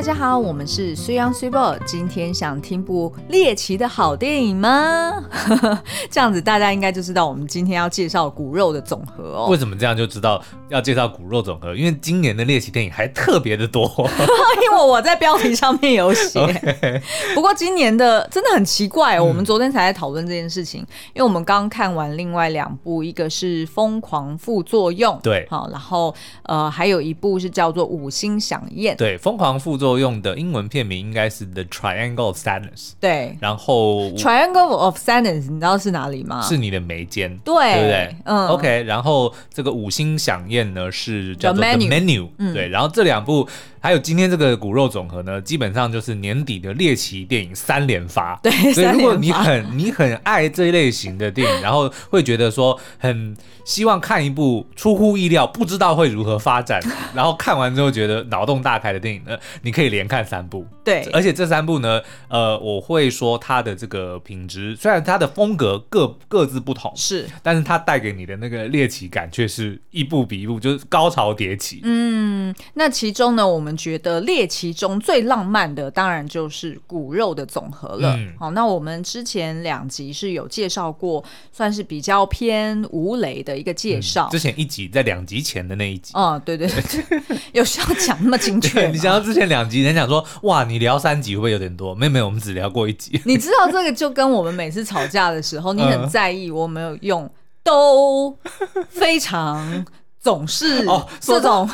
大家好，我们是虽阳虽报。今天想听部猎奇的好电影吗？这样子大家应该就知道我们今天要介绍骨肉的总和哦。为什么这样就知道要介绍骨肉总和？因为今年的猎奇电影还特别的多。因为我在标题上面有写。Okay. 不过今年的真的很奇怪哦。我们昨天才在讨论这件事情，嗯、因为我们刚看完另外两部，一个是《疯狂副作用》，对，好，然后呃还有一部是叫做《五星响宴》，对，《疯狂副作用》的英文片名应该是 The Triangle of Sadness。对，然后 Triangle of Sadness 你知道是哪里吗？是你的眉间，对，对不对？嗯，OK。然后这个五星响宴呢是叫做 The Menu，, 对。然后这两部还有今天这个骨肉总和呢，基本上就是年底的猎奇电影三连发。对，所以如果你很你很爱这一类型的电影，然后会觉得说很希望看一部出乎意料、不知道会如何发展，然后看完之后觉得脑洞大开的电影呢，你可以连看三部。对，而且这三部呢，呃，我会说它的这个品质，虽然它的风格各各自不同，是，但是它带给你的那个猎奇感却是一部比一部就是高潮迭起。嗯，那其中呢，我们觉得猎奇中最浪漫的，当然就是骨肉的总和了。嗯、好，那我们之前两集是有介绍过，算是比较偏无雷的一个介绍、嗯。之前一集在两集前的那一集。哦，对对对，有需要讲那么精确？你想到之前两集，人讲说，哇，你聊三集会不会有点多？没有没有，我们只聊过一集。你知道这个就跟我们每次吵架的时候，你很在意我没有用都非常。总是哦，这种、哦、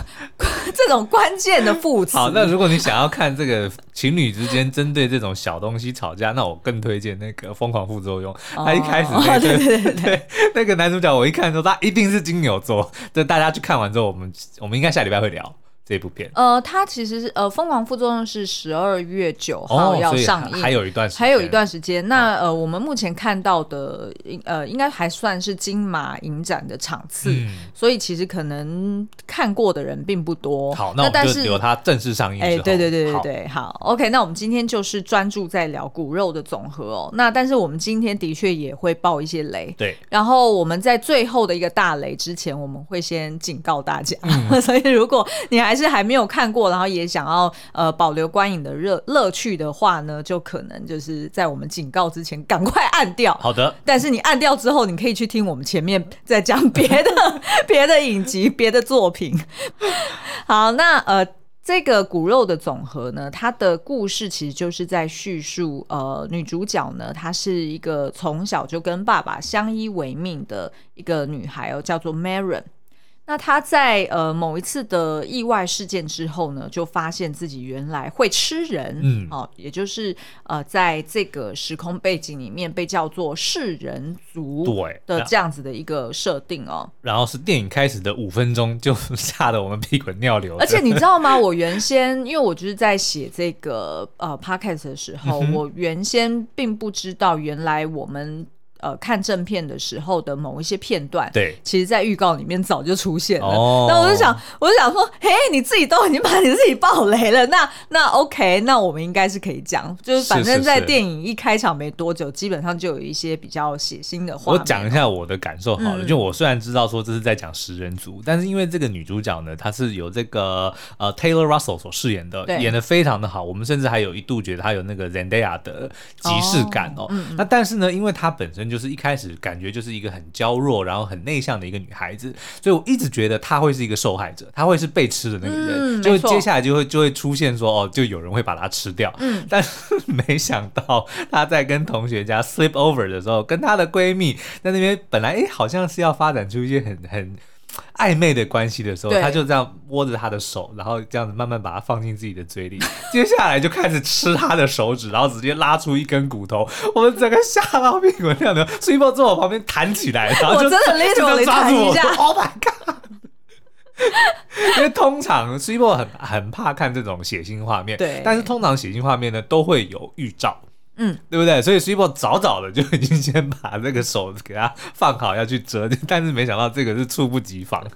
这种关键的副词。好，那如果你想要看这个情侣之间针对这种小东西吵架，那我更推荐那个《疯狂副作用》。哦。他一开始那个对，对，对，对 那个男主角，我一看说他一定是金牛座。这大家去看完之后，我们我们应该下礼拜会聊。这部片，呃，它其实是呃，《疯狂副作用》是十二月九号要上映，哦，还有一段时间，还有一段时间。那呃，我们目前看到的，呃，应该还算是金马影展的场次，嗯，所以其实可能看过的人并不多。好，那我们就留它正式上映之后。哎，对对对对对，好，好，OK。那我们今天就是专注在聊骨肉的总和哦。那但是我们今天的确也会爆一些雷，对。然后我们在最后的一个大雷之前，我们会先警告大家，嗯，所以如果你还是还没有看过，然后也想要呃保留观影的热乐趣的话呢，就可能就是在我们警告之前赶快按掉。好的，但是你按掉之后，你可以去听我们前面在讲别的 别的影集、别的作品。好，那呃这个骨肉的总和呢，它的故事其实就是在叙述呃女主角呢，她是一个从小就跟爸爸相依为命的一个女孩哦，叫做 Maren。那他在呃某一次的意外事件之后呢，就发现自己原来会吃人，嗯，哦，也就是呃在这个时空背景里面被叫做噬人族，对的这样子的一个设定哦。然后是电影开始的五分钟就 吓得我们屁滚尿流。而且你知道吗？我原先因为我就是在写这个呃 podcast 的时候，嗯，我原先并不知道原来我们。呃，看正片的时候的某一些片段，对，其实，在预告里面早就出现了。哦，那我就想，我就想说，嘿，你自己都已经把你自己爆雷了，那那 OK，那我们应该是可以讲，就是反正在电影一开场没多久，基本上就有一些比较血腥的画面。我讲一下我的感受好了，嗯、就我虽然知道说这是在讲食人族，但是因为这个女主角呢，她是有这个呃 Taylor Russell 所饰演的，演的非常的好，我们甚至还有一度觉得她有那个 Zendaya 的即视感哦。哦嗯、那但是呢，因为她本身就是一开始感觉就是一个很娇弱，然后很内向的一个女孩子，所以我一直觉得她会是一个受害者，她会是被吃的那个人，嗯、就接下来就会就会出现说哦，就有人会把她吃掉。嗯，但是 没想到她在跟同学家 sleep over 的时候，跟她的闺蜜在那边本来哎好像是要发展出一些很很。暧昧的关系的时候，他就这样握着他的手，然后这样子慢慢把它放进自己的嘴里，接下来就开始吃他的手指，然后直接拉出一根骨头，我们整个吓到屁滚尿流。Super 坐我旁边弹起来，然后就我真的就抓住我说：“Oh my god！” 因为通常 Super 很很怕看这种血腥画面，对，但是通常血腥画面呢都会有预兆。嗯，对不对？所以 Super 早早的就已经先把这个手给他放好，要去折，但是没想到这个是猝不及防。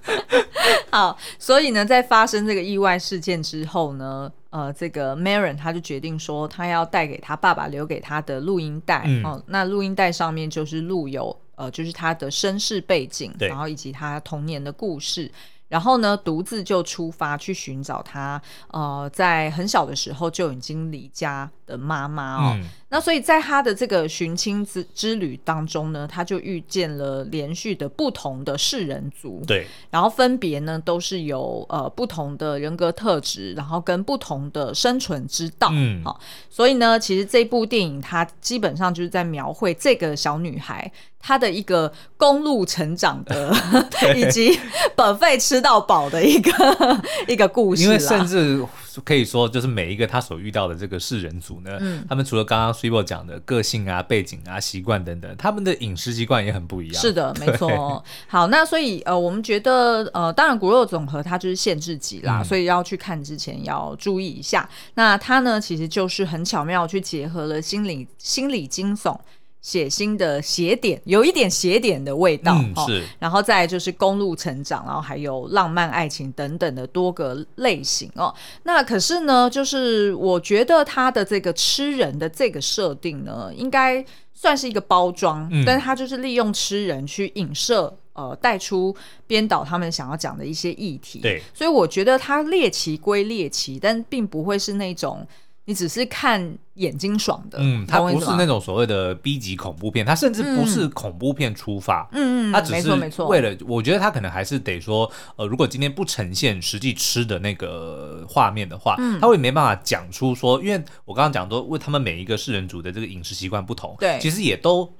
好，所以呢，在发生这个意外事件之后呢，呃，这个 Maren 他就决定说，他要带给他爸爸留给他的录音带。嗯、哦，那录音带上面就是录有呃，就是他的身世背景，然后以及他童年的故事。然后呢，独自就出发去寻找他，呃，在很小的时候就已经离家的妈妈哦。嗯、那所以在他的这个寻亲之之旅当中呢，他就遇见了连续的不同的世人族。对，然后分别呢都是有呃不同的人格特质，然后跟不同的生存之道。嗯，好、哦，所以呢，其实这部电影它基本上就是在描绘这个小女孩。他的一个公路成长的，以及 buffet 吃到饱的一个 一个故事。因为甚至可以说，就是每一个他所遇到的这个世人族呢，嗯、他们除了刚刚 s i b o 讲的个性啊、背景啊、习惯等等，他们的饮食习惯也很不一样。是的，没错。好，那所以呃，我们觉得呃，当然骨肉总和它就是限制级啦，嗯、所以要去看之前要注意一下。那它呢，其实就是很巧妙去结合了心理心理惊悚。血腥的邪点，有一点邪点的味道，嗯、是、哦。然后再就是公路成长，然后还有浪漫爱情等等的多个类型哦。那可是呢，就是我觉得他的这个吃人的这个设定呢，应该算是一个包装，嗯、但是他就是利用吃人去影射，呃，带出编导他们想要讲的一些议题。对，所以我觉得他猎奇归猎奇，但并不会是那种。你只是看眼睛爽的，嗯，它不是那种所谓的 B 级恐怖片，它甚至不是恐怖片出发，嗯嗯，它只是为了，我觉得它可能还是得说，呃，如果今天不呈现实际吃的那个画面的话，嗯，他会没办法讲出说，因为我刚刚讲说，为他们每一个世人族的这个饮食习惯不同，对，其实也都。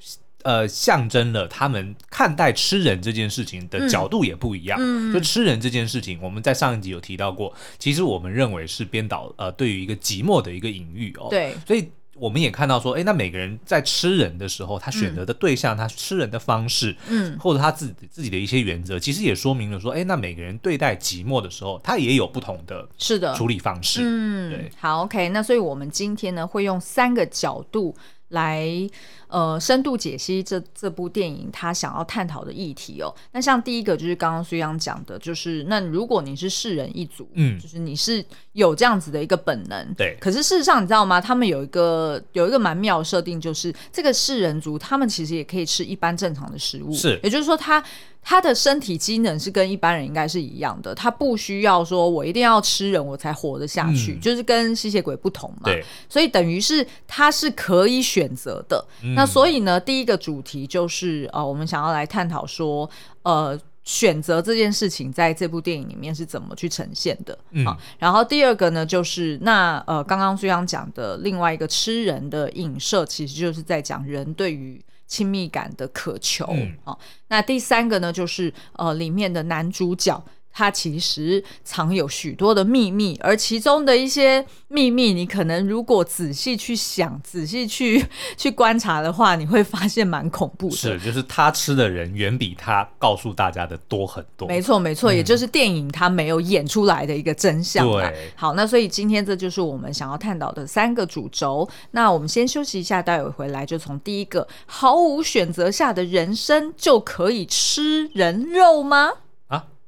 呃，象征了他们看待吃人这件事情的角度也不一样。嗯，就吃人这件事情，我们在上一集有提到过，其实我们认为是编导呃对于一个寂寞的一个隐喻哦。对，所以我们也看到说，哎，那每个人在吃人的时候，他选择的对象，嗯、他吃人的方式，嗯，或者他自己自己的一些原则，其实也说明了说，哎，那每个人对待寂寞的时候，他也有不同的是的处理方式。嗯，对。好，OK，那所以我们今天呢会用三个角度来。呃，深度解析这这部电影他想要探讨的议题哦。那像第一个就是刚刚苏央讲的，就是那如果你是世人一族，嗯，就是你是有这样子的一个本能，对。可是事实上，你知道吗？他们有一个有一个蛮妙的设定，就是这个世人族他们其实也可以吃一般正常的食物，是。也就是说，他他的身体机能是跟一般人应该是一样的，他不需要说我一定要吃人我才活得下去，嗯、就是跟吸血鬼不同嘛。对。所以等于是他是可以选择的。嗯那所以呢，第一个主题就是呃，我们想要来探讨说，呃，选择这件事情在这部电影里面是怎么去呈现的。嗯，然后第二个呢，就是那呃，刚刚虽然讲的另外一个吃人的影射，其实就是在讲人对于亲密感的渴求。嗯，好，那第三个呢，就是呃，里面的男主角。它其实藏有许多的秘密，而其中的一些秘密，你可能如果仔细去想、仔细去 去观察的话，你会发现蛮恐怖的。是，就是他吃的人远比他告诉大家的多很多。没错，没错，嗯、也就是电影他没有演出来的一个真相。对，好，那所以今天这就是我们想要探讨的三个主轴。那我们先休息一下，待会回来就从第一个毫无选择下的人生就可以吃人肉吗？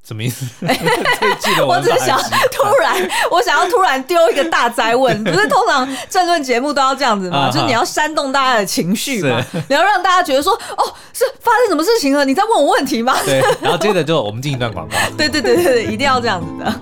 什么意思？我只是想突然，我想要突然丢一个大灾问，不是通常政论节目都要这样子吗？就是你要煽动大家的情绪嘛，你要让大家觉得说，哦，是发生什么事情了？你在问我问题吗？对，然后接着就我们进一段广告。对对对对对，一定要这样子的。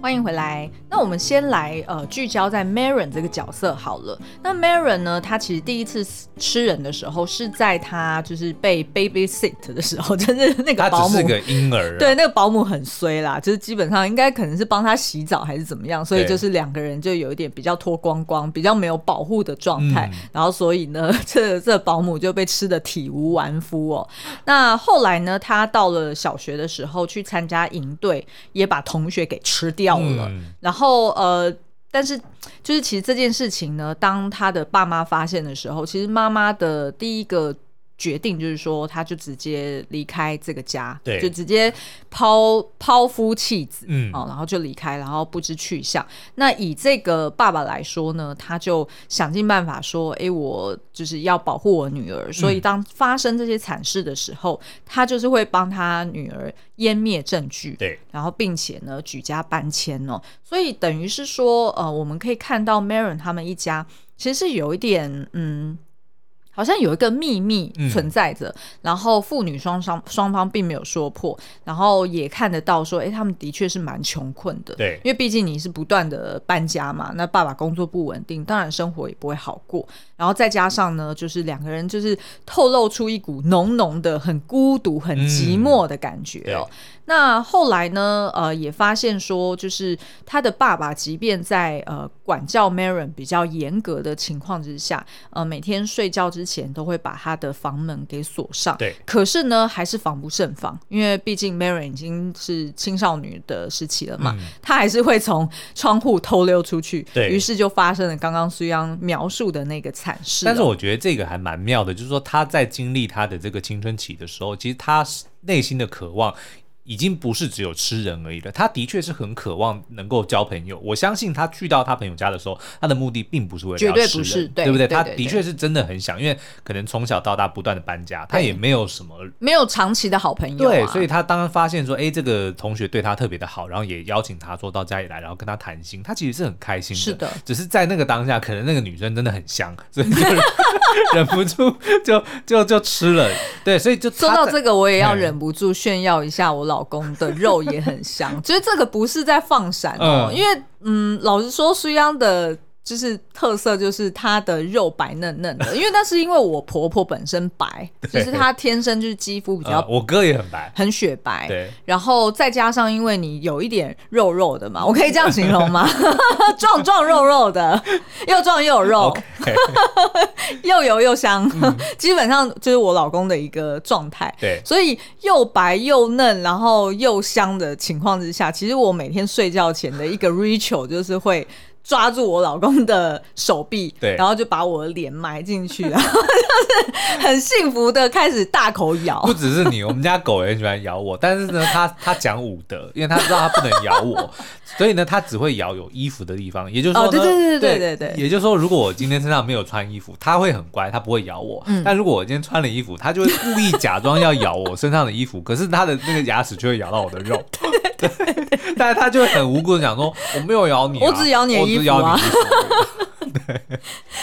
欢迎回来。那我们先来呃聚焦在 Maron 这个角色好了。那 Maron 呢，他其实第一次吃人的时候是在他就是被 baby sit 的时候，就是那个保姆是个婴儿，对，那个保姆很衰啦，就是基本上应该可能是帮他洗澡还是怎么样，所以就是两个人就有一点比较脱光光，比较没有保护的状态。嗯、然后所以呢，这这保姆就被吃的体无完肤哦。那后来呢，他到了小学的时候去参加营队，也把同学给吃掉了，嗯、然后。后呃，但是就是其实这件事情呢，当他的爸妈发现的时候，其实妈妈的第一个。决定就是说，他就直接离开这个家，对，就直接抛抛夫弃子，嗯，哦，然后就离开，然后不知去向。那以这个爸爸来说呢，他就想尽办法说：“哎，我就是要保护我女儿。”所以当发生这些惨事的时候，嗯、他就是会帮他女儿湮灭证据，对，然后并且呢举家搬迁哦。所以等于是说，呃，我们可以看到 Maren 他们一家其实是有一点，嗯。好像有一个秘密存在着，嗯、然后父女双双双方并没有说破，然后也看得到说，哎，他们的确是蛮穷困的。对，因为毕竟你是不断的搬家嘛，那爸爸工作不稳定，当然生活也不会好过。然后再加上呢，就是两个人就是透露出一股浓浓的、很孤独、很寂寞的感觉哦。嗯那后来呢？呃，也发现说，就是他的爸爸，即便在呃管教 Maron 比较严格的情况之下，呃，每天睡觉之前都会把他的房门给锁上。对。可是呢，还是防不胜防，因为毕竟 Maren 已经是青少女的时期了嘛，嗯、他还是会从窗户偷溜出去。对。于是就发生了刚刚苏央描述的那个惨事。但是我觉得这个还蛮妙的，就是说他在经历他的这个青春期的时候，其实他内心的渴望。已经不是只有吃人而已了，他的确是很渴望能够交朋友。我相信他去到他朋友家的时候，他的目的并不是为了要吃人，绝对不是，对，对不对？他的确是真的很想，因为可能从小到大不断的搬家，他也没有什么没有长期的好朋友啊，对，所以他当发现说，哎，这个同学对他特别的好，然后也邀请他说到家里来，然后跟他谈心，他其实是很开心的。是的，只是在那个当下，可能那个女生真的很香，所以就忍不住就就就吃了。对，所以就说到这个，我也要忍不住炫耀一下我老公的肉。也很香，其实这个不是在放闪哦，嗯、因为嗯，老实说，苏央的。就是特色，就是它的肉白嫩嫩的，因为那是因为我婆婆本身白，就是她天生就是肌肤比较、呃，我哥也很白，很雪白，对，然后再加上因为你有一点肉肉的嘛，我可以这样形容吗？壮壮肉肉的，又壮又有肉.又油又香，嗯、基本上就是我老公的一个状态，对，所以又白又嫩，然后又香的情况之下，其实我每天睡觉前的一个 ritual 就是会。抓住我老公的手臂，对，然后就把我的脸埋进去，然后就是很幸福的开始大口咬。不只是你，我们家狗也很喜欢咬我，但是呢，它它讲武德，因为它知道它不能咬我，所以呢，它只会咬有衣服的地方。也就是说，对对对对对对，也就是说，如果我今天身上没有穿衣服，它会很乖，它不会咬我。嗯，但如果我今天穿了衣服，它就会故意假装要咬我身上的衣服，可是它的那个牙齿就会咬到我的肉。对，但是它就会很无辜的讲说：“我没有咬你，我只咬你。”衣服啊，对，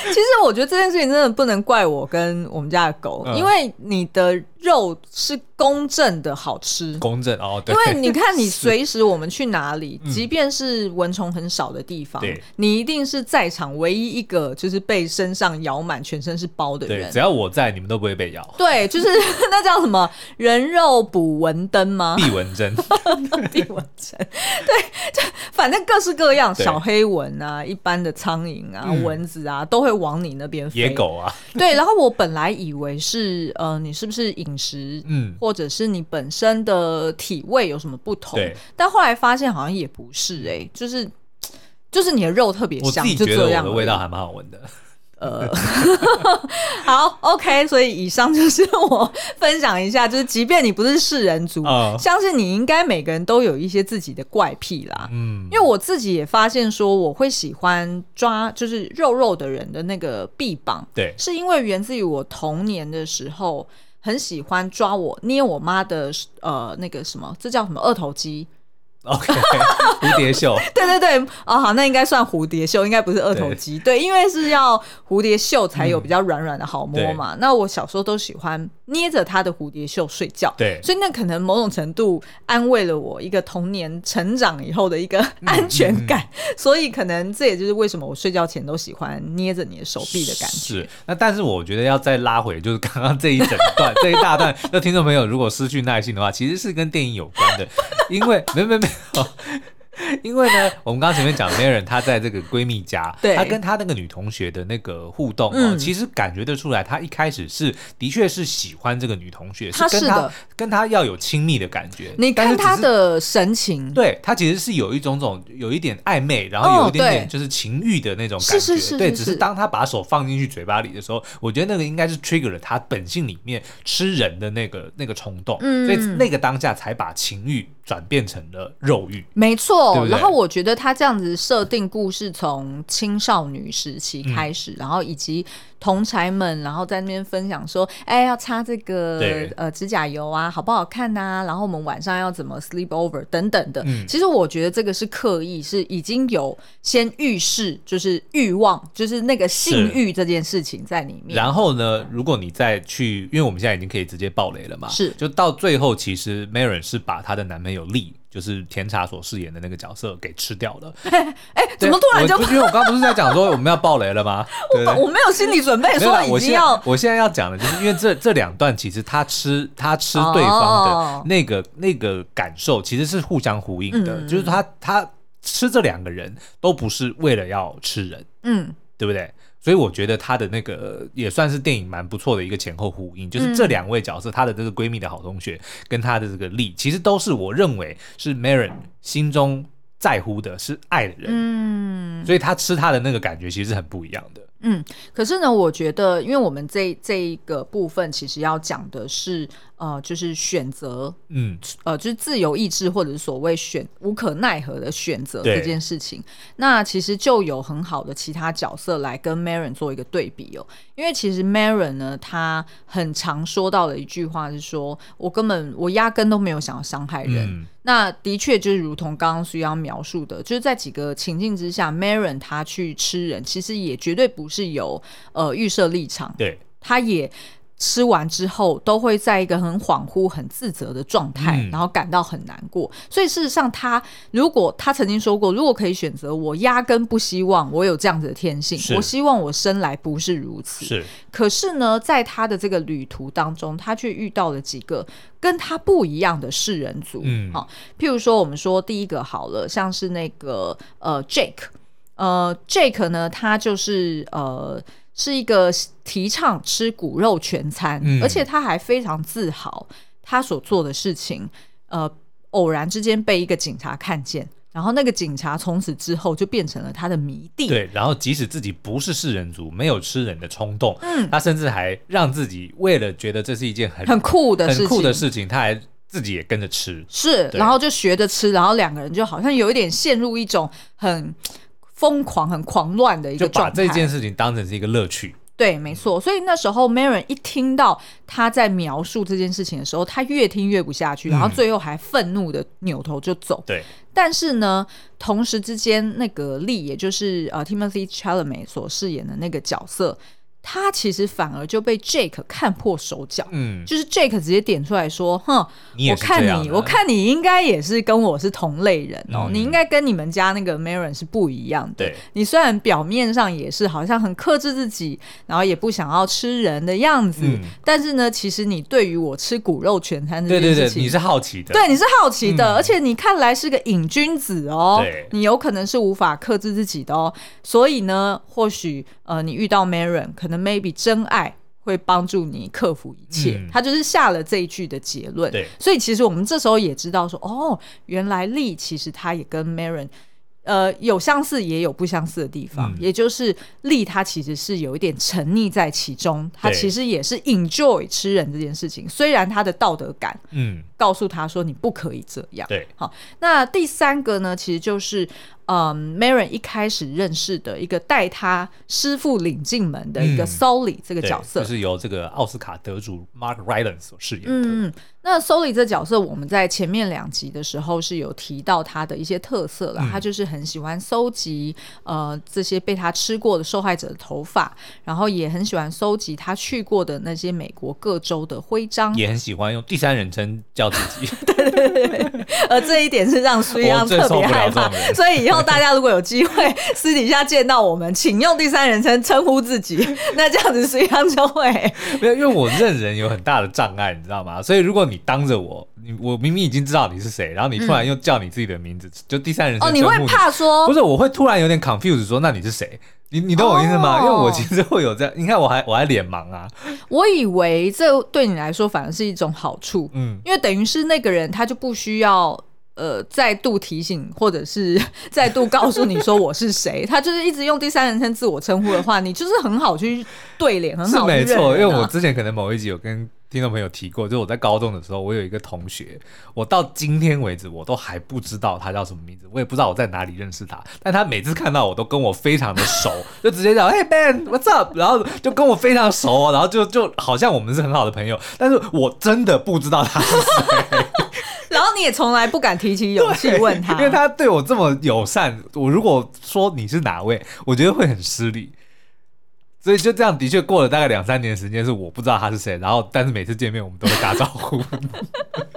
其实我觉得这件事情真的不能怪我跟我们家的狗，嗯、因为你的。肉是公正的好吃，公正哦，对，因为你看，你随时我们去哪里，即便是蚊虫很少的地方，对你一定是在场唯一一个就是被身上咬满、全身是包的人。只要我在，你们都不会被咬。对，就是 那叫什么人肉捕蚊灯吗？避蚊针，避蚊针。对，就反正各式各样，小黑蚊啊，一般的苍蝇啊，嗯、蚊子啊，都会往你那边飞。野狗啊，对。然后我本来以为是呃，你是不是饮食，嗯，或者是你本身的体味有什么不同？对，但后来发现好像也不是哎、欸，就是就是你的肉特别香，就这样我的味道还蛮好闻的。呃，好，OK，所以以上就是我分享一下，就是即便你不是世人族，呃、相信你应该每个人都有一些自己的怪癖啦。嗯，因为我自己也发现说，我会喜欢抓就是肉肉的人的那个臂膀，对，是因为源自于我童年的时候。很喜欢抓我捏我妈的呃那个什么，这叫什么二头肌。OK，蝴蝶袖。对对对，哦好，那应该算蝴蝶袖，应该不是二头肌。对，对，因为是要蝴蝶袖才有比较软软的好摸嘛。嗯、那我小时候都喜欢捏着他的蝴蝶袖睡觉，对，所以那可能某种程度安慰了我一个童年成长以后的一个安全感。嗯嗯、所以可能这也就是为什么我睡觉前都喜欢捏着你的手臂的感觉。是，那但是我觉得要再拉回，就是刚刚这一整段 这一大段，那听众朋友如果失去耐心的话，其实是跟电影有关的，因为没没没。哦，因为呢，我们刚刚前面讲 Maren 她在这个闺蜜家，对。她跟她那个女同学的那个互动哦，嗯、其实感觉得出来，她一开始是的确是喜欢这个女同学，她是跟她跟她要有亲密的感觉。你看她的神情，对，她其实是有一种种有一点暧昧，然后有一点点就是情欲的那种感觉。是是是，对，只是当她把手放进去嘴巴里的时候，我觉得那个应该是 trigger 了她本性里面吃人的那个那个冲动，嗯，所以那个当下才把情欲转变成了肉欲。没错。对对，然后我觉得他这样子设定故事，从青少女时期开始，嗯、然后以及同侪们，然后在那边分享说，哎，要擦这个呃指甲油啊，好不好看呐、啊？然后我们晚上要怎么 sleep over 等等的。嗯、其实我觉得这个是刻意，是已经有先预示，就是欲望，就是那个性欲这件事情在里面。然后呢，如果你再去，因为我们现在已经可以直接爆雷了嘛，是，就到最后，其实 Maren 是把她的男朋友 Lee。就是甜茶所饰演的那个角色给吃掉了。哎、欸，怎么突然就？因为我刚刚不是在讲说我们要爆雷了吗？我我没有心理准备说已经要。我现，我现在要讲的就是因为这这两段其实他吃他吃对方的那个、哦、那个感受其实是互相呼应的，嗯、就是他他吃这两个人都不是为了要吃人，嗯，对不对？所以我觉得她的那个也算是电影蛮不错的一个前后呼应，就是这两位角色，她的这个闺蜜的好同学跟她的这个丽，其实都是我认为是 Maren 心中在乎的是爱的人，嗯，所以她吃她的那个感觉其实是很不一样的。嗯，可是呢，我觉得，因为我们这这一个部分其实要讲的是，呃，就是选择，嗯，呃，就是自由意志或者是所谓选无可奈何的选择这件事情。那其实就有很好的其他角色来跟 Maren 做一个对比哦。因为其实 Maren 呢，他很常说到的一句话是说：“我根本我压根都没有想要伤害人。嗯”那的确就是如同刚刚苏央描述的，就是在几个情境之下，Maren 他去吃人，其实也绝对不是有呃预设立场，对，他也。吃完之后都会在一个很恍惚、很自责的状态，嗯、然后感到很难过。所以事实上，他如果他曾经说过，如果可以选择，我压根不希望我有这样子的天性。我希望我生来不是如此。是。可是呢，在他的这个旅途当中，他却遇到了几个跟他不一样的世人族。嗯，好，譬如说，我们说第一个好了，像是那个呃，Jake，呃，Jake 呢，他就是呃。是一个提倡吃骨肉全餐，嗯、而且他还非常自豪他所做的事情。呃，偶然之间被一个警察看见，然后那个警察从此之后就变成了他的迷弟。对，然后即使自己不是食人族，没有吃人的冲动，嗯，他甚至还让自己为了觉得这是一件很很酷的事情，很酷的事情，他还自己也跟着吃。是，然后就学着吃，然后两个人就好像有一点陷入一种很。疯狂、很狂乱的一个状态，就把这件事情当成是一个乐趣。对，没错。所以那时候，Maren 一听到他在描述这件事情的时候，他越听越不下去，嗯、然后最后还愤怒的扭头就走。对。但是呢，同时之间，那个丽，也就是呃 Timothée Chalamet 所饰演的那个角色。他其实反而就被 Jake 看破手脚，嗯，就是 Jake 直接点出来说：“哼，我看你，我看你应该也是跟我是同类人哦，嗯、你应该跟你们家那个 Maren 是不一样的。对。你虽然表面上也是好像很克制自己，然后也不想要吃人的样子，嗯、但是呢，其实你对于我吃骨肉全餐这件事情，对对对，你是好奇的，对，你是好奇的，嗯、而且你看来是个瘾君子哦，你有可能是无法克制自己的哦，所以呢，或许呃，你遇到 Maren 可能 maybe 真爱会帮助你克服一切，嗯、他就是下了这一句的结论。对，所以其实我们这时候也知道说，哦，原来丽其实他也跟 Maren 呃有相似也有不相似的地方，嗯、也就是利他其实是有一点沉溺在其中，他其实也是 enjoy 吃人这件事情，虽然他的道德感嗯告诉他说你不可以这样。对，好，那第三个呢，其实就是。嗯，Maren 一开始认识的一个带他师傅领进门的一个 Solly 这个角色，就是由这个奥斯卡得主 Mark Rylance 所饰演的。嗯，那 Solly 这角色，我们在前面两集的时候是有提到他的一些特色了。嗯、他就是很喜欢搜集呃这些被他吃过的受害者的头发，然后也很喜欢搜集他去过的那些美国各州的徽章，也很喜欢用第三人称叫自己。对 对对，而这一点是让苏央特别害怕，所以以后。大家如果有机会私底下见到我们，请用第三人称称呼自己，那这样子实际上就会 没有，因为我认人有很大的障碍，你知道吗？所以如果你当着我，你我明明已经知道你是谁，然后你突然又叫你自己的名字，嗯、就第三人称哦，你会怕说不是？我会突然有点 confused，说那你是谁？你你懂我意思吗？哦、因为我其实会有这样，你看我还我还脸盲啊。我以为这对你来说反而是一种好处，嗯，因为等于是那个人他就不需要。呃，再度提醒，或者是 再度告诉你说我是谁，他就是一直用第三人称自我称呼的话，你就是很好去对脸，很好。是没错，因为我之前可能某一集有跟听众朋友提过，就是我在高中的时候，我有一个同学，我到今天为止我都还不知道他叫什么名字，我也不知道我在哪里认识他，但他每次看到我都跟我非常的熟，就直接讲，Hey Ben，What's up？然后就跟我非常熟，然后就就好像我们是很好的朋友，但是我真的不知道他是谁，然后你也从来不敢提起勇气问他，因为他对我这么友善，我如果说你是哪位，我觉得会很失礼。所以就这样，的确过了大概两三年时间，是我不知道他是谁，然后但是每次见面我们都会打招呼。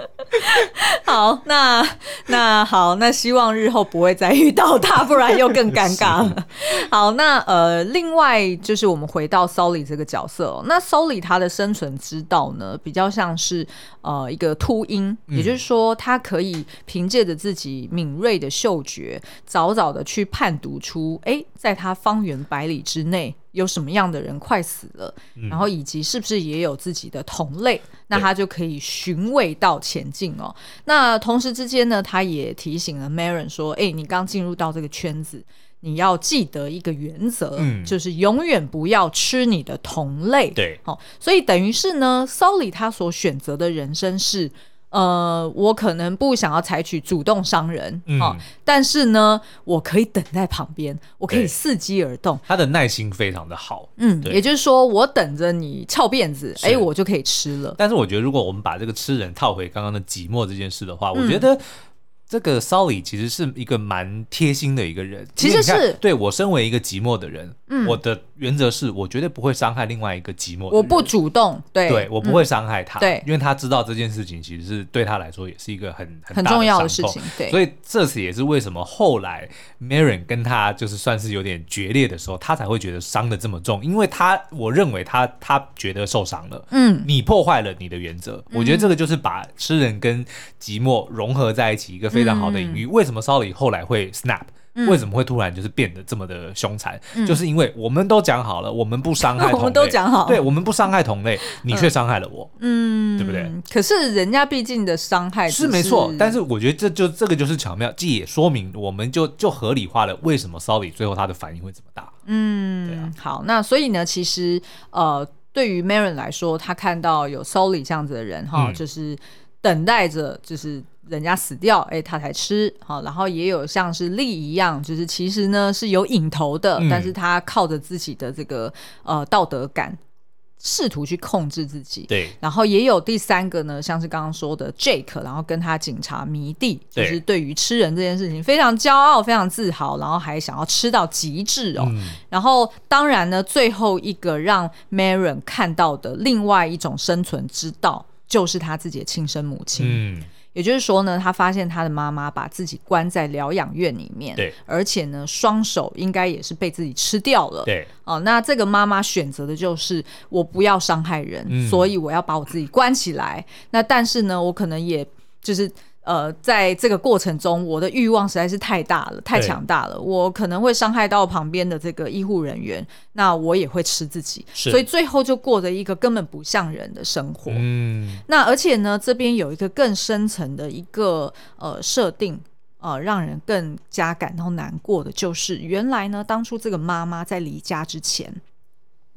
好，那那好，那希望日后不会再遇到他，不然又更尴尬了。好，那呃，另外就是我们回到 Solly 这个角色哦，那 Solly 他的生存之道呢，比较像是呃一个秃鹰，也就是说，他可以凭借着自己敏锐的嗅觉，早早的去判读出，哎，在他方圆百里之内。有什么样的人快死了，嗯、然后以及是不是也有自己的同类，那他就可以寻味到前进哦。那同时之间呢，他也提醒了 Maren 说：“哎，你刚进入到这个圈子，你要记得一个原则，嗯、就是永远不要吃你的同类。”对，好，所以等于是呢，Sully 他所选择的人生是。呃，我可能不想要采取主动伤人，嗯、哦，但是呢，我可以等在旁边，我可以伺机而动。他的耐心非常的好，嗯，也就是说，我等着你翘辫子，哎是，我就可以吃了。但是我觉得，如果我们把这个吃人套回刚刚的寂寞这件事的话，嗯、我觉得。这个 Sully 其实是一个蛮贴心的一个人，其实是对我身为一个寂寞的人，嗯，我的原则是我绝对不会伤害另外一个寂寞的人，我不主动，对，对我不会伤害他，因为他知道这件事情其实是对他来说也是一个很很，很重要的事情，对，所以这次也是为什么后来 Maren 跟他就是算是有点决裂的时候，他才会觉得伤的这么重，因为他我认为他他觉得受伤了，嗯，你破坏了你的原则，嗯、我觉得这个就是把吃人跟寂寞融合在一起一个非常好的隐喻，为为什么 Sally 后来会 snap？嗯、为什么会突然就是变得这么的凶残？嗯、就是因为我们都讲好了，我们不伤害 同类，我们都讲好，对，我们不伤害同类，你却伤害了我，嗯，对不对？可是人家毕竟的伤害是，是没错，但是我觉得这就这个就是巧妙，既也说明我们就就合理化了为什么 Sully 最后他的反应会这么大。嗯，对啊。好，那所以呢，其实呃，对于 Maren 来说，他看到有 Solly 这样子的人哈，嗯、就是等待着，就是。人家死掉，哎，他才吃好，然后也有像是利一样，就是其实呢是有瘾头的，嗯、但是他靠着自己的这个呃道德感，试图去控制自己。对，然后也有第三个呢，像是刚刚说的 Jake，然后跟他警察迷弟，就是对于吃人这件事情非常骄傲、非常自豪，然后还想要吃到极致哦。嗯、然后当然呢，最后一个让 Maren 看到的另外一种生存之道，就是他自己的亲生母亲。嗯。也就是说呢，他发现他的妈妈把自己关在疗养院里面，对，而且呢，双手应该也是被自己吃掉了，对，哦，那这个妈妈选择的就是我不要伤害人，嗯、所以我要把我自己关起来。那但是呢，我可能也就是。呃，在这个过程中，我的欲望实在是太大了，太强大了，我可能会伤害到旁边的这个医护人员，那我也会吃自己，所以最后就过着一个根本不像人的生活。嗯，那而且呢，这边有一个更深层的一个呃设定，呃，让人更加感到难过的就是，原来呢，当初这个妈妈在离家之前。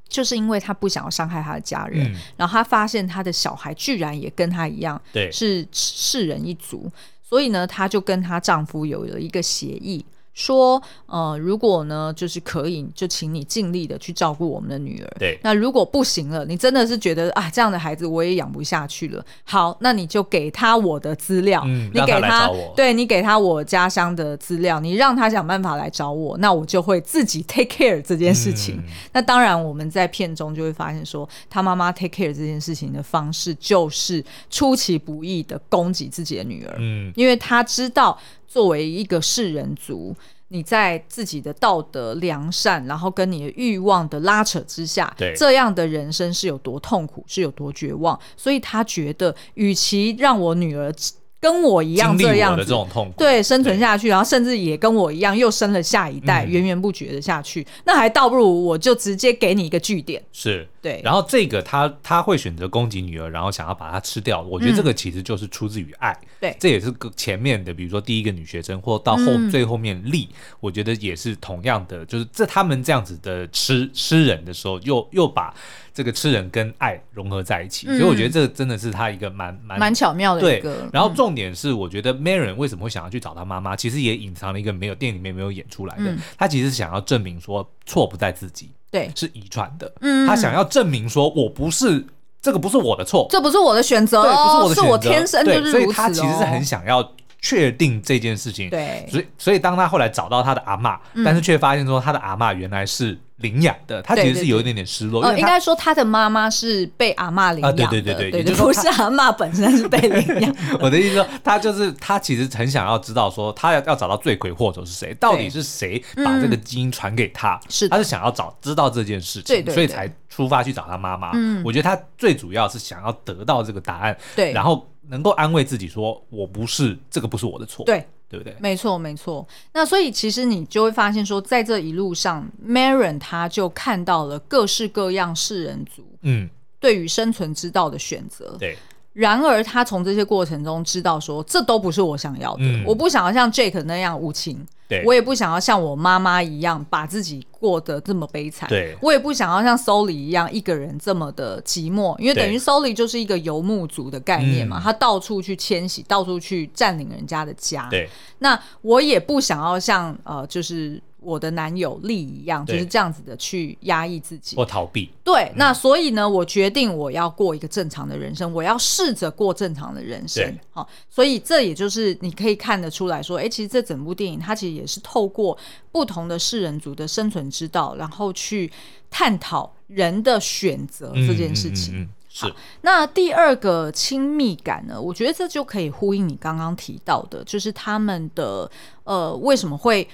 就是因为他不想要伤害他的家人，嗯、然后他发现他的小孩居然也跟他一样，对，是世人一族，所以呢，他就跟她丈夫有了一个协议。说，呃，如果呢，就是可以，就请你尽力的去照顾我们的女儿。对，那如果不行了，你真的是觉得啊，这样的孩子我也养不下去了。好，那你就给他我的资料，嗯、你给他，他对你给他我家乡的资料，你让他想办法来找我，那我就会自己 take care 这件事情。嗯、那当然，我们在片中就会发现说，他妈妈 take care 这件事情的方式就是出其不意的攻击自己的女儿。嗯，因为他知道。作为一个世人族，你在自己的道德良善，然后跟你的欲望的拉扯之下，对这样的人生是有多痛苦，是有多绝望。所以他觉得，与其让我女儿跟我一样这样子，这种痛苦，对生存下去，然后甚至也跟我一样又生了下一代，嗯、源源不绝的下去，那还倒不如我就直接给你一个据点。是。对，然后这个他他会选择攻击女儿，然后想要把她吃掉。我觉得这个其实就是出自于爱。嗯、对，这也是个前面的，比如说第一个女学生，或到后、嗯、最后面丽，我觉得也是同样的，就是这他们这样子的吃吃人的时候，又又把。这个吃人跟爱融合在一起，嗯、所以我觉得这个真的是他一个蛮蛮蛮巧妙的一个。对，然后重点是，我觉得 Maren 为什么会想要去找他妈妈，其实也隐藏了一个没有电影里面没有演出来的。嗯、他其实是想要证明说错不在自己，对，是遗传的。嗯，他想要证明说我不是这个不是我的错，这不是我的选择，对，不是我的选择，是我天生就是如此。所以他其实是很想要确定这件事情。对，所以所以当他后来找到他的阿嬷，嗯、但是却发现说他的阿嬷原来是。领养的，他其实是有一点点失落。呃，应该说他的妈妈是被阿嬷领养的，对对对对，不是阿嬷本身是被领养。我的意思说，他就是他其实很想要知道说，他要要找到罪魁祸首是谁，到底是谁把这个基因传给他？是，他是想要找知道这件事情，所以才出发去找他妈妈。嗯，我觉得他最主要是想要得到这个答案，对，然后能够安慰自己说，我不是这个不是我的错，对。对不对？没错，没错。那所以其实你就会发现说，在这一路上，Maren 他就看到了各式各样世人族，嗯，对于生存之道的选择。对。然而，他从这些过程中知道说，这都不是我想要的。嗯、我不想要像 Jake 那样无情，对我也不想要像我妈妈一样把自己过得这么悲惨。对我也不想要像 Solly 一样一个人这么的寂寞，因为等于 Solly 就是一个游牧族的概念嘛，嗯、他到处去迁徙，到处去占领人家的家。对，那我也不想要像呃，就是。我的男友力一样，就是这样子的去压抑自己或逃避。对，嗯、那所以呢，我决定我要过一个正常的人生，我要试着过正常的人生。好对，所以这也就是你可以看得出来说，哎、欸，其实这整部电影它其实也是透过不同的世人族的生存之道，然后去探讨人的选择这件事情。是。那第二个亲密感呢？我觉得这就可以呼应你刚刚提到的，就是他们的呃为什么会。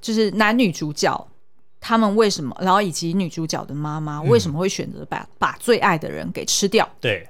就是男女主角他们为什么，然后以及女主角的妈妈为什么会选择把、嗯、把最爱的人给吃掉？对，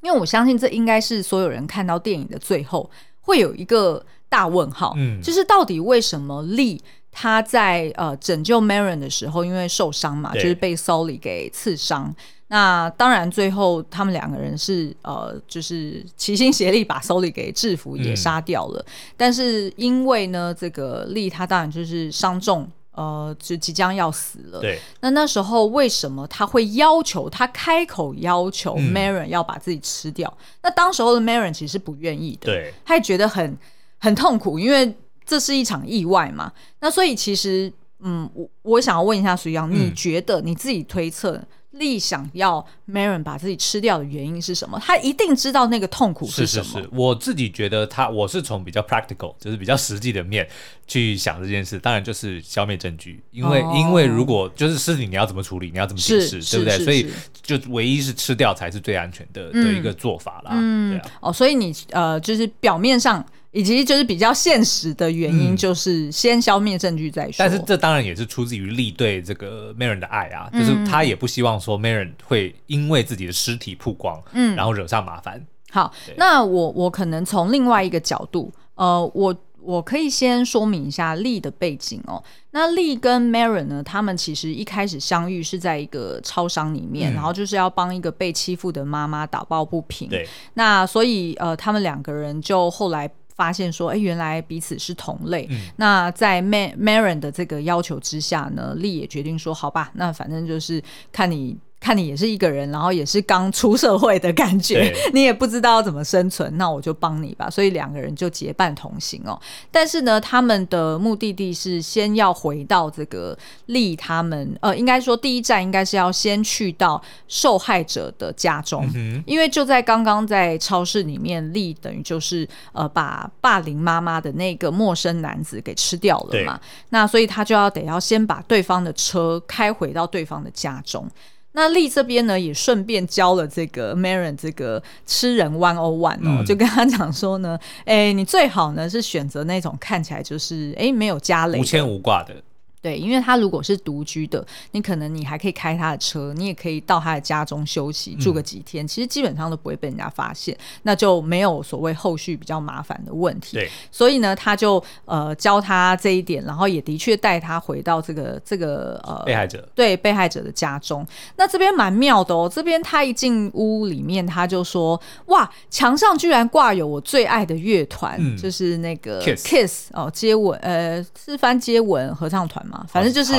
因为我相信这应该是所有人看到电影的最后会有一个大问号，嗯，就是到底为什么丽她在呃拯救 Maren 的时候，因为受伤嘛，就是被 Sully 给刺伤。那当然，最后他们两个人是呃，就是齐心协力把 Sully 给制服，也杀掉了。嗯、但是因为呢，这个利他当然就是伤重，呃，就即将要死了。对。那那时候为什么他会要求他开口要求 Maren 要把自己吃掉？嗯、那当时候的 Maren 其实是不愿意的，对，他也觉得很很痛苦，因为这是一场意外嘛。那所以其实，嗯，我我想要问一下徐阳，你觉得你自己推测？丽想要 Maron 把自己吃掉的原因是什么？他一定知道那个痛苦是什么。是是是，我自己觉得他，我是从比较 practical，就是比较实际的面去想这件事。当然就是消灭证据，因为、哦、因为如果就是尸体你要怎么处理，你要怎么解释，对不对？所以就唯一是吃掉才是最安全的、嗯、的一个做法啦。嗯，对啊。哦，所以你呃，就是表面上。以及就是比较现实的原因，就是先消灭证据再说。但是这当然也是出自于利对这个 Maron 的爱啊，就是他也不希望说 Maron 会因为自己的尸体曝光，嗯，然后惹上麻烦。好，那我我可能从另外一个角度，呃，我我可以先说明一下利的背景哦。那丽跟 Maron 呢，他们其实一开始相遇是在一个超商里面，然后就是要帮一个被欺负的妈妈打抱不平。对，那所以呃，他们两个人就后来。发现说，哎，原来彼此是同类。嗯、那在 Maren 的这个要求之下呢，丽也决定说，好吧，那反正就是看你。看你也是一个人，然后也是刚出社会的感觉，你也不知道怎么生存，那我就帮你吧。所以两个人就结伴同行哦。但是呢，他们的目的地是先要回到这个利他们，呃，应该说第一站应该是要先去到受害者的家中，嗯、因为就在刚刚在超市里面，利等于就是呃把霸凌妈妈的那个陌生男子给吃掉了嘛。那所以他就要得要先把对方的车开回到对方的家中。那丽这边呢，也顺便教了这个 Maron 这个吃人 one o one 哦，嗯、就跟他讲说呢，哎、欸，你最好呢是选择那种看起来就是哎、欸、没有家累、无牵无挂的，对，因为他如果是独居的，你可能你还可以开他的车，你也可以到他的家中休息住个几天，嗯、其实基本上都不会被人家发现，那就没有所谓后续比较麻烦的问题。对，所以呢，他就呃教他这一点，然后也的确带他回到这个这个呃被害者对被害者的家中。那这边蛮妙的哦，这边他一进屋里面，他就说：“哇，墙上居然挂有我最爱的乐团，嗯、就是那个 Kiss, Kiss 哦，接吻呃是翻接吻合唱团。”反正就是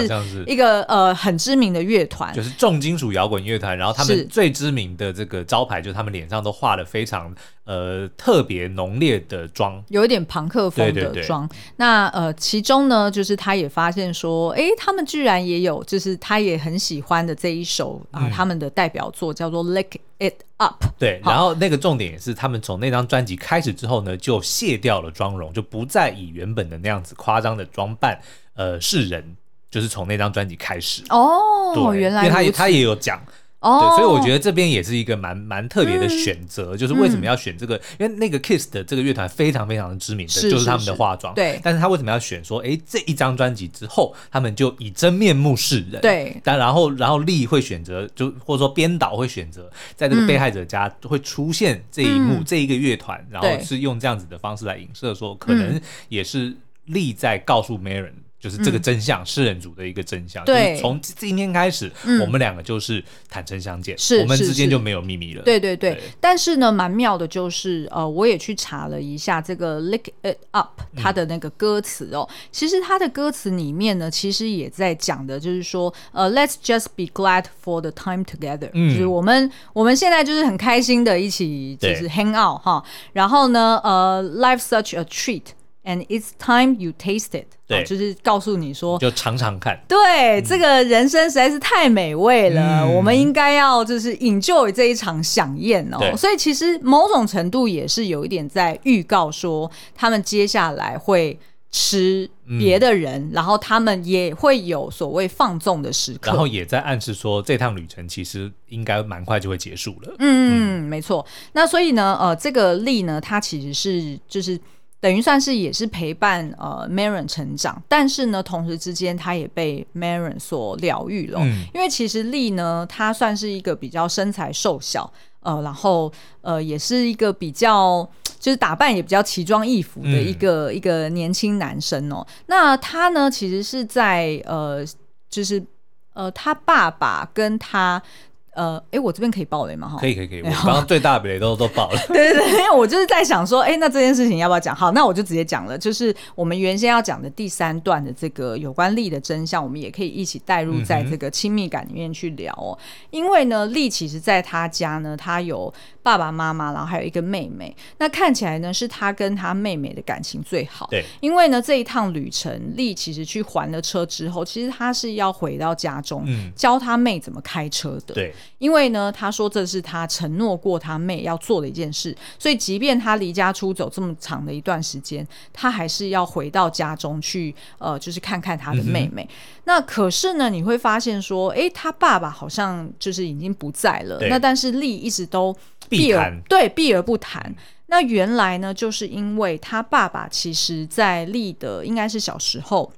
一个呃很知名的乐团，就是重金属摇滚乐团。然后他们最知名的这个招牌，就是他们脸上都画了非常呃特别浓烈的妆，有一点朋克风的妆。那呃其中呢，就是他也发现说，哎，他们居然也有，就是他也很喜欢的这一首啊，他们的代表作叫做《Lick It Up》。对，然后那个重点也是，他们从那张专辑开始之后呢，就卸掉了妆容，就不再以原本的那样子夸张的装扮。呃，是人，就是从那张专辑开始。哦，对原来因为他也他也有讲。哦，对，所以我觉得这边也是一个蛮蛮特别的选择，嗯、就是为什么要选这个？嗯、因为那个 Kiss 的这个乐团非常非常的知名的，是是是就是他们的化妆，对。但是他为什么要选说，哎，这一张专辑之后，他们就以真面目示人，对。但然后然后丽会选择，就或者说编导会选择，在这个被害者家会出现这一幕，嗯、这一个乐团，然后是用这样子的方式来影射说，可能也是丽在告诉 Maren。就是这个真相，世人族的一个真相。对，从今天开始，我们两个就是坦诚相见，是我们之间就没有秘密了。对对对。但是呢，蛮妙的，就是呃，我也去查了一下这个 Lick It Up 它的那个歌词哦。其实它的歌词里面呢，其实也在讲的，就是说呃，Let's just be glad for the time together，就是我们我们现在就是很开心的一起就是 hang out 哈。然后呢，呃，Life's such a treat。And it's time you taste it，对、哦，就是告诉你说，就尝尝看。对，嗯、这个人生实在是太美味了，嗯、我们应该要就是 enjoy 这一场飨宴哦。所以其实某种程度也是有一点在预告说，他们接下来会吃别的人，嗯、然后他们也会有所谓放纵的时刻，然后也在暗示说，这趟旅程其实应该蛮快就会结束了。嗯，嗯没错。那所以呢，呃，这个例呢，它其实是就是。等于算是也是陪伴呃 Marin 成长，但是呢，同时之间他也被 Marin 所疗愈了。嗯，因为其实丽呢，他算是一个比较身材瘦小，呃，然后呃，也是一个比较就是打扮也比较奇装异服的一个、嗯、一个年轻男生哦。那他呢，其实是在呃，就是呃，他爸爸跟他。呃，哎，我这边可以爆雷吗？哈，可以，可以，可以。我刚刚最大的雷都 都爆了。对对对，因为我就是在想说，哎，那这件事情要不要讲？好，那我就直接讲了。就是我们原先要讲的第三段的这个有关丽的真相，我们也可以一起带入在这个亲密感里面去聊哦。嗯、因为呢，丽其实在他家呢，他有爸爸妈妈，然后还有一个妹妹。那看起来呢，是他跟他妹妹的感情最好。对。因为呢，这一趟旅程，丽其实去还了车之后，其实他是要回到家中，嗯、教他妹怎么开车的。对。因为呢，他说这是他承诺过他妹要做的一件事，所以即便他离家出走这么长的一段时间，他还是要回到家中去，呃，就是看看他的妹妹。嗯、那可是呢，你会发现说，哎，他爸爸好像就是已经不在了。那但是丽一直都避而谈对避而不谈。那原来呢，就是因为他爸爸其实在丽的应该是小时候。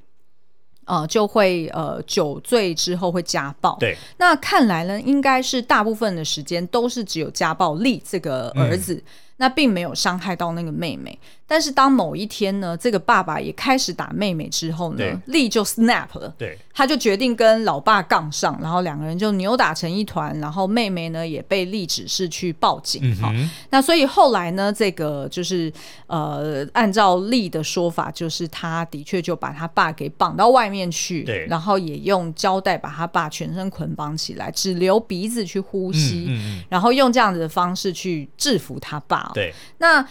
呃，就会呃酒醉之后会家暴。对，那看来呢，应该是大部分的时间都是只有家暴力这个儿子。嗯那并没有伤害到那个妹妹，但是当某一天呢，这个爸爸也开始打妹妹之后呢，丽就 snap 了，对，他就决定跟老爸杠上，然后两个人就扭打成一团，然后妹妹呢也被丽指示去报警，好、嗯哦，那所以后来呢，这个就是呃，按照丽的说法，就是他的确就把他爸给绑到外面去，对，然后也用胶带把他爸全身捆绑起来，只留鼻子去呼吸，嗯嗯嗯。然后用这样子的方式去制服他爸。对，那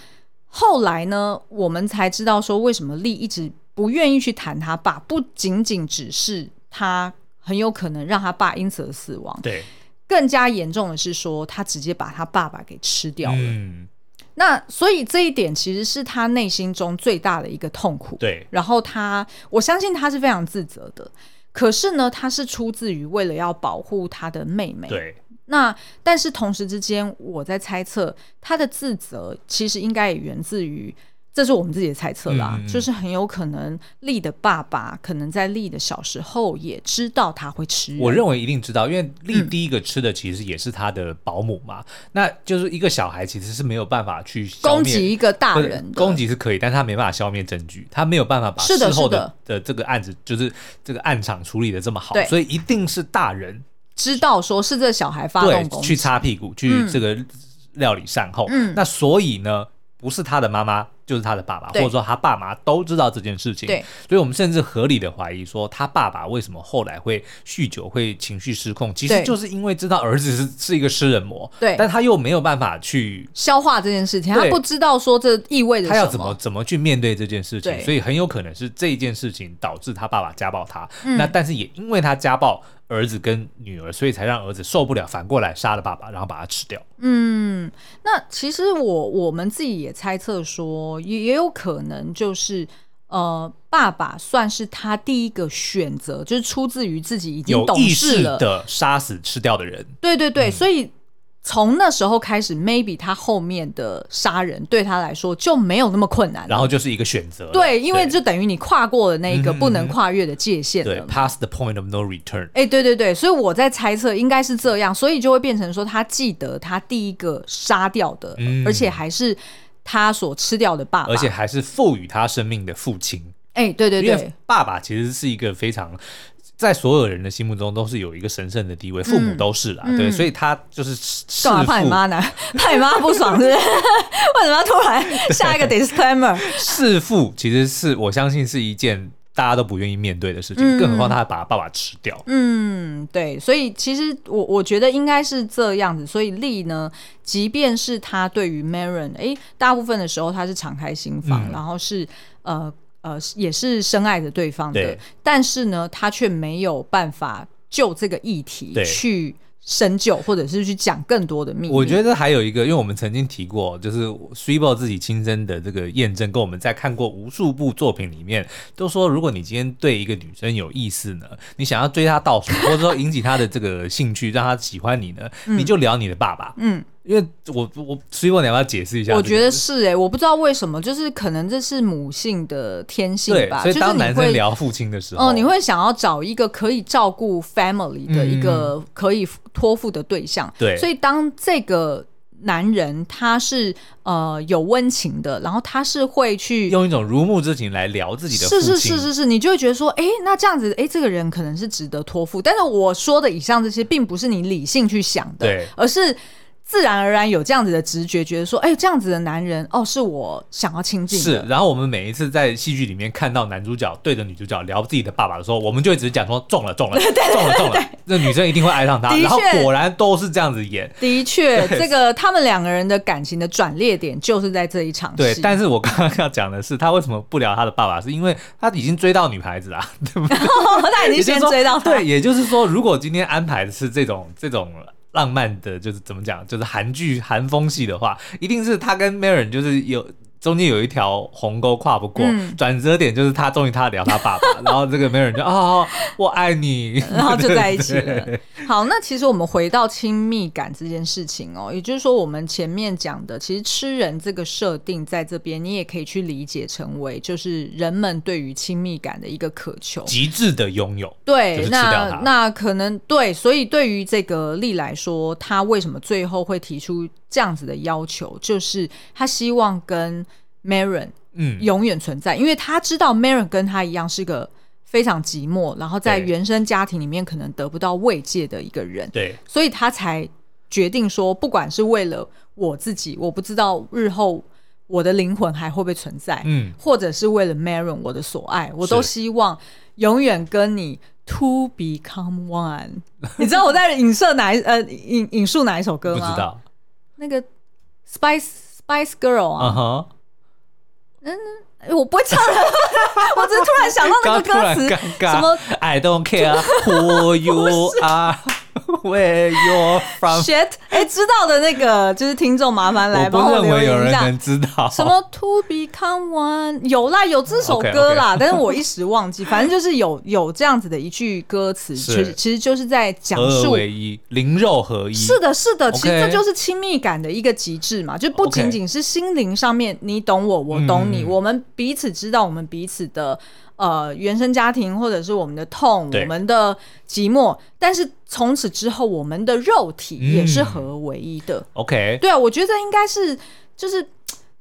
后来呢，我们才知道说，为什么丽一直不愿意去谈他爸，不仅仅只是他很有可能让他爸因此而死亡，对，更加严重的是说，他直接把他爸爸给吃掉了。嗯，那所以这一点其实是他内心中最大的一个痛苦。对，然后他，我相信他是非常自责的，可是呢，他是出自于为了要保护他的妹妹。对。那但是同时之间，我在猜测他的自责其实应该也源自于这是我们自己的猜测啦，嗯、就是很有可能丽的爸爸可能在丽的小时候也知道他会吃人。我认为一定知道，因为丽第一个吃的其实也是他的保姆嘛。嗯、那就是一个小孩其实是没有办法去攻击一个大人，攻击是可以，但是他没办法消灭证据，他没有办法把事后的的这个案子就是这个案场处理的这么好，所以一定是大人知道说是这小孩发动攻击，去擦屁股，去这个料理善后。嗯，那所以呢，不是他的妈妈。就是他的爸爸，或者说他爸妈都知道这件事情，对，所以我们甚至合理的怀疑说，他爸爸为什么后来会酗酒、会情绪失控，其实就是因为知道儿子是是一个食人魔，对，但他又没有办法去消化这件事情，他不知道说这意味着他要怎么怎么去面对这件事情，所以很有可能是这件事情导致他爸爸家暴他，那但是也因为他家暴儿子跟女儿，所以才让儿子受不了，反过来杀了爸爸，然后把他吃掉。嗯，那其实我我们自己也猜测说。也也有可能就是，呃，爸爸算是他第一个选择，就是出自于自己已经懂事了的杀死吃掉的人。对对对，嗯、所以从那时候开始，maybe 他后面的杀人对他来说就没有那么困难，然后就是一个选择。对，因为就等于你跨过了那个不能跨越的界限了，对，past the point of no return。哎，对对对，所以我在猜测应该是这样，所以就会变成说他记得他第一个杀掉的，嗯、而且还是。他所吃掉的爸爸，而且还是赋予他生命的父亲。哎、欸，对对对，爸爸其实是一个非常在所有人的心目中都是有一个神圣的地位，父母都是啦，嗯、对，所以他就是干嘛怕你妈呢？怕你妈不爽是不是？为什么要突然 下一个 disclaimer？弑父其实是我相信是一件。大家都不愿意面对的事情，嗯、更何况他还把他爸爸吃掉。嗯，对，所以其实我我觉得应该是这样子。所以丽呢，即便是他对于 Maron，哎，大部分的时候他是敞开心房，嗯、然后是呃呃也是深爱着对方的，但是呢，他却没有办法就这个议题去。深究，或者是去讲更多的秘密。我觉得还有一个，因为我们曾经提过，就是 Swibo 自己亲身的这个验证，跟我们在看过无数部作品里面都说，如果你今天对一个女生有意思呢，你想要追她到手，或者说引起她的这个兴趣，让她喜欢你呢，嗯、你就聊你的爸爸。嗯。因为我我所以我你要不要解释一下？我觉得是哎、欸，我不知道为什么，就是可能这是母性的天性吧。所以当男生聊父亲的时候，哦、呃，你会想要找一个可以照顾 family 的一个可以托付的对象。对、嗯，所以当这个男人他是呃有温情的，然后他是会去用一种如沐之情来聊自己的，是是是是是，你就会觉得说，哎，那这样子，哎，这个人可能是值得托付。但是我说的以上这些，并不是你理性去想的，而是。自然而然有这样子的直觉，觉得说，哎、欸，这样子的男人，哦，是我想要亲近。是，然后我们每一次在戏剧里面看到男主角对着女主角聊自己的爸爸的时候，我们就会只是讲说中了，中了，中了，中了，中了。那女生一定会爱上他。然后果然都是这样子演。的确，这个他们两个人的感情的转捩点就是在这一场戏。对，但是我刚刚要讲的是，他为什么不聊他的爸爸？是因为他已经追到女孩子了，对不对？他已经先追到。对，也就是说，如果今天安排的是这种这种。浪漫的，就是怎么讲，就是韩剧韩风系的话，一定是他跟 Maren 就是有。中间有一条鸿沟跨不过，转、嗯、折点就是他终于他聊他爸爸，然后这个没有人就啊、哦，我爱你，然后就在一起了。好，那其实我们回到亲密感这件事情哦，也就是说我们前面讲的，其实吃人这个设定在这边，你也可以去理解成为就是人们对于亲密感的一个渴求，极致的拥有。对，那那可能对，所以对于这个丽来说，他为什么最后会提出？这样子的要求，就是他希望跟 Maren 嗯。永远存在，嗯、因为他知道 Maren 跟他一样是个非常寂寞，然后在原生家庭里面可能得不到慰藉的一个人，对，所以他才决定说，不管是为了我自己，我不知道日后我的灵魂还会不会存在，嗯，或者是为了 Maren 我的所爱，我都希望永远跟你 to become one。你知道我在影射哪一呃引引述哪一首歌吗？不知道。那个 Spice Spice Girl 啊，嗯哼，嗯，我不会唱了，我只是突然想到那个歌词，什么 I don't care who you are，Where you're from? Shit！哎、欸，知道的那个就是听众，麻烦来帮我留言一下。我不认为有人能知道什么 To become one 有啦，有这首歌啦，okay, okay. 但是我一时忘记。反正就是有有这样子的一句歌词，其实其实就是在讲述合为一，灵肉合一。是的，是的，其实这就是亲密感的一个极致嘛，就不仅仅是心灵上面，你懂我，我懂你，嗯、我们彼此知道我们彼此的。呃，原生家庭或者是我们的痛，我们的寂寞，但是从此之后，我们的肉体也是合为一的。嗯、OK，对啊，我觉得应该是就是。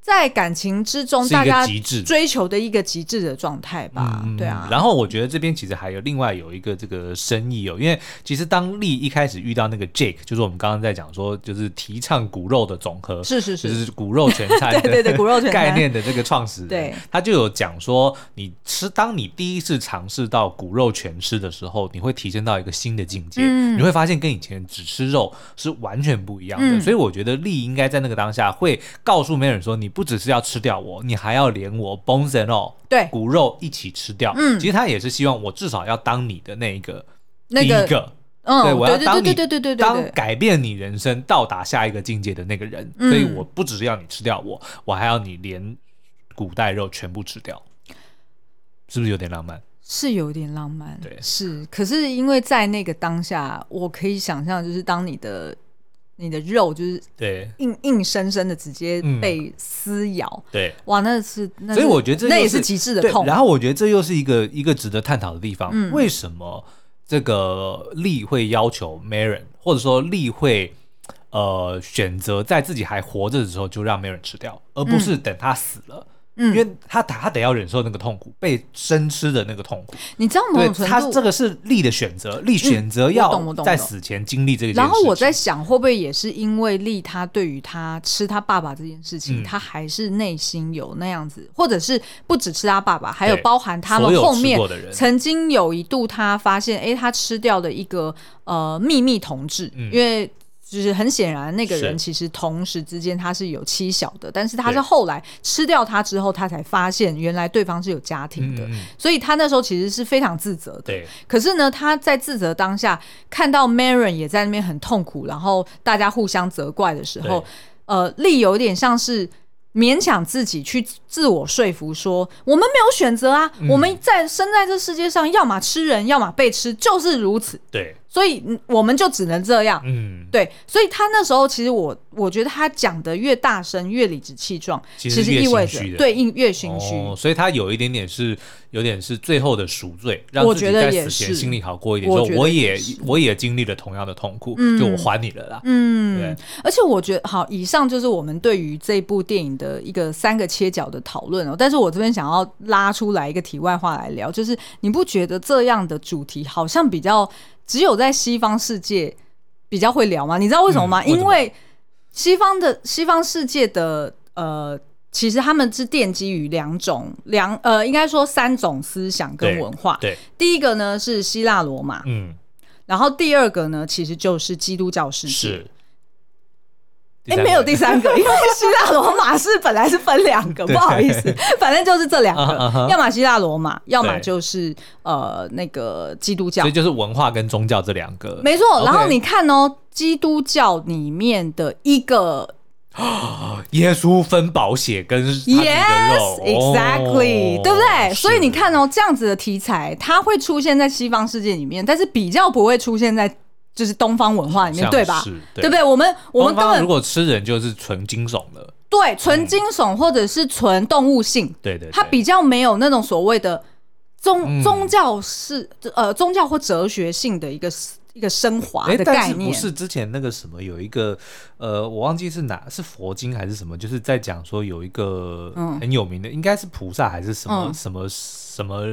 在感情之中，大家追求的一个极致的状态吧，嗯、对啊。然后我觉得这边其实还有另外有一个这个深意哦，因为其实当丽一开始遇到那个 Jake，就是我们刚刚在讲说，就是提倡骨肉的总和，是是是，就是骨肉全餐，对对对，骨肉全餐。概念的这个创始人，对，他就有讲说，你吃，当你第一次尝试到骨肉全吃的时候，你会提升到一个新的境界，嗯、你会发现跟以前只吃肉是完全不一样的。嗯、所以我觉得丽应该在那个当下会告诉 Maren 说，你不只是要吃掉我，你还要连我 bones and all 对骨肉一起吃掉。嗯，其实他也是希望我至少要当你的那一个那个第一个，嗯，对，我要当你对对对对对当改变你人生到达下一个境界的那个人。嗯，所以我不只是要你吃掉我，我还要你连古代肉全部吃掉，是不是有点浪漫？是有点浪漫，对，是。可是因为在那个当下，我可以想象，就是当你的。你的肉就是对硬硬生生的直接被撕咬，嗯、对哇，那是那是所以我觉得这那也是极致的痛。然后我觉得这又是一个一个值得探讨的地方，嗯、为什么这个利会要求 Marin，或者说利会呃选择在自己还活着的时候就让 Marin 吃掉，而不是等他死了。嗯嗯，因为他他得要忍受那个痛苦，被生吃的那个痛苦，你知道吗？他这个是利的选择，利选择要在死前经历这个。然后我在想，会不会也是因为利他对于他吃他爸爸这件事情，嗯、他还是内心有那样子，或者是不只吃他爸爸，还有包含他们后面曾经有一度他发现，哎，他吃掉的一个呃秘密同志，嗯、因为。就是很显然，那个人其实同时之间他是有妻小的，但是他是后来吃掉他之后，他才发现原来对方是有家庭的，嗯嗯。所以他那时候其实是非常自责的。对，可是呢，他在自责当下看到 Maren 也在那边很痛苦，然后大家互相责怪的时候，呃，力有点像是勉强自己去自我说服说，我们没有选择啊，嗯、我们在生在这世界上，要么吃人，要么被吃，就是如此。对。所以我们就只能这样，嗯，对，所以他那时候其实我我觉得他讲的越大声越理直气壮，其实意味着对应，越心虚，哦，所以他有一点点是有点是最后的赎罪，让自己在死前心里好过一点，说我也我也经历了同样的痛苦，嗯，就我还你了啦，嗯，对，而且我觉得好，以上就是我们对于这部电影的一个三个切角的讨论哦，但是我这边想要拉出来一个题外话来聊，就是你不觉得这样的主题好像比较。只有在西方世界比较会聊吗？你知道为什么吗？嗯、为什么？因为西方的西方世界的呃，其实他们是奠基于两种两呃，应该说三种思想跟文化。对，对。第一个呢是希腊罗马，嗯，然后第二个呢其实就是基督教世界。是。哎，没有第三个，因为希腊罗马是本来是分两个，不好意思，反正就是这两个，要么希腊罗马，要么就是呃那个基督教，所以就是文化跟宗教这两个，没错。然后你看哦，基督教里面的一个 耶稣分宝血跟他的肉，Yes，exactly，对不对？所以你看哦，这样子的题材，它会出现在西方世界里面，但是比较不会出现在。就是东方文化里面，对吧？对不对？我们我们根本如果吃人就是纯惊悚的，对，纯惊悚或者是纯动物性，对对，它比较没有那种所谓的宗宗教是呃宗教或哲学性的一个一个升华的概念。不是之前那个什么有一个呃，我忘记是哪是佛经还是什么，就是在讲说有一个很有名的，应该是菩萨还是什么什么什么。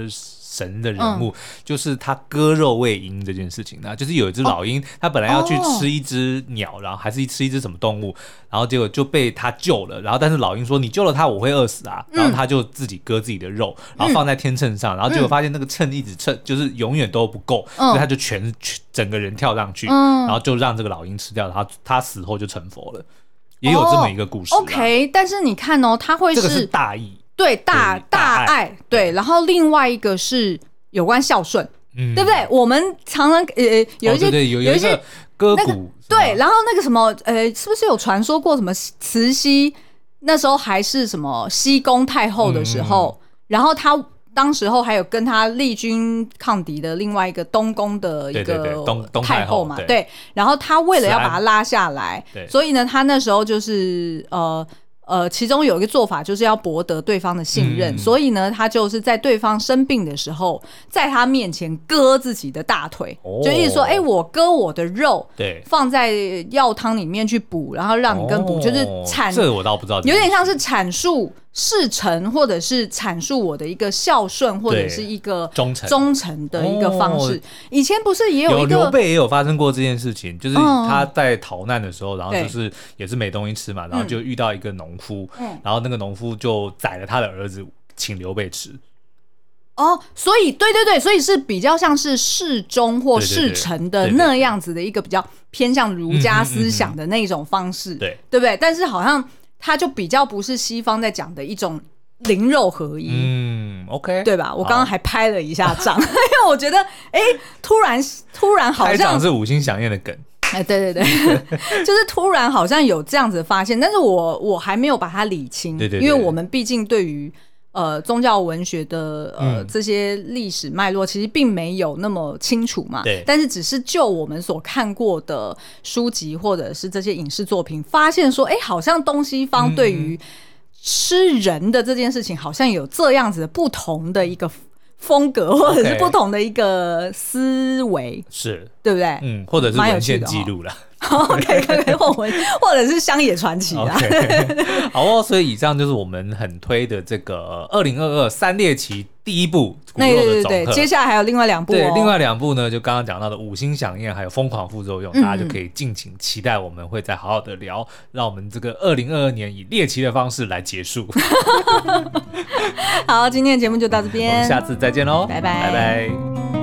神的人物，嗯、就是他割肉喂鹰这件事情呢，就是有一只老鹰，他、哦、本来要去吃一只鸟，哦、然后还是吃一只什么动物，然后结果就被他救了，然后但是老鹰说，你救了他我会饿死啊，嗯、然后他就自己割自己的肉，然后放在天秤上，嗯、然后结果发现那个秤一直称，就是永远都不够，嗯、所以他就全整个人跳上去，嗯、然后就让这个老鹰吃掉，然后他死后就成佛了，也有这么一个故事。哦、OK，但是你看哦，他会是，这个是大义。对大大爱，对，然后另外一个是有关孝顺，嗯，对不对？我们常常呃有一些有一些歌谷、那个、对，然后那个什么，呃，是不是有传说过什么慈禧那时候还是什么西宫太后的时候，嗯、然后她当时候还有跟他立军抗敌的另外一个东宫的一个太后嘛，对，然后他为了要把他拉下来，所以呢，他那时候就是呃。呃，其中有一个做法就是要博得对方的信任，嗯、所以呢，他就是在对方生病的时候，在他面前割自己的大腿，哦、就意思说，哎、欸，我割我的肉，对，放在药汤里面去补，然后让你跟补，就是阐，这我倒不知道，有点像是阐述。事成，或者是阐述我的一个孝顺，或者是一个忠诚忠诚的一个方式。哦、以前不是也有一个刘备也有发生过这件事情，就是他在逃难的时候，嗯、然后就是也是没东西吃嘛，然后就遇到一个农夫，嗯、然后那个农夫就宰了他的儿子，请刘备吃。哦，所以对对对，所以是比较像是事中或事成的那样子的一个比较偏向儒家思想的那种方式，对对不对？但是好像。它就比较不是西方在讲的一种灵肉合一，嗯，OK，对吧？我刚刚还拍了一下掌，因为我觉得，哎、欸，突然突然好像是五星响应的梗，哎、欸，对对对，就是突然好像有这样子的发现，但是我我还没有把它理清，对，对对，因为我们毕竟对于。呃，宗教文学的呃、嗯、这些历史脉络其实并没有那么清楚嘛。对。但是只是就我们所看过的书籍或者是这些影视作品，发现说，哎，好像东西方对于吃人的这件事情，好像有这样子的不同的一个风格，或者是不同的一个思维，是对不对？嗯，或者是文献记录了。可以可以，或或者是乡野传奇啊。Okay. 好哦，所以以上就是我们很推的这个二零二二三猎奇第一部骨肉的总和。接下来还有另外两部，哦，对，另外两部呢，就刚刚讲到的五星响宴，还有疯狂副作用，嗯、大家就可以敬请期待，我们会再好好的聊，让我们这个二零二二年以猎奇的方式来结束。好，今天的节目就到这边，我们下次再见喽，拜拜，拜拜。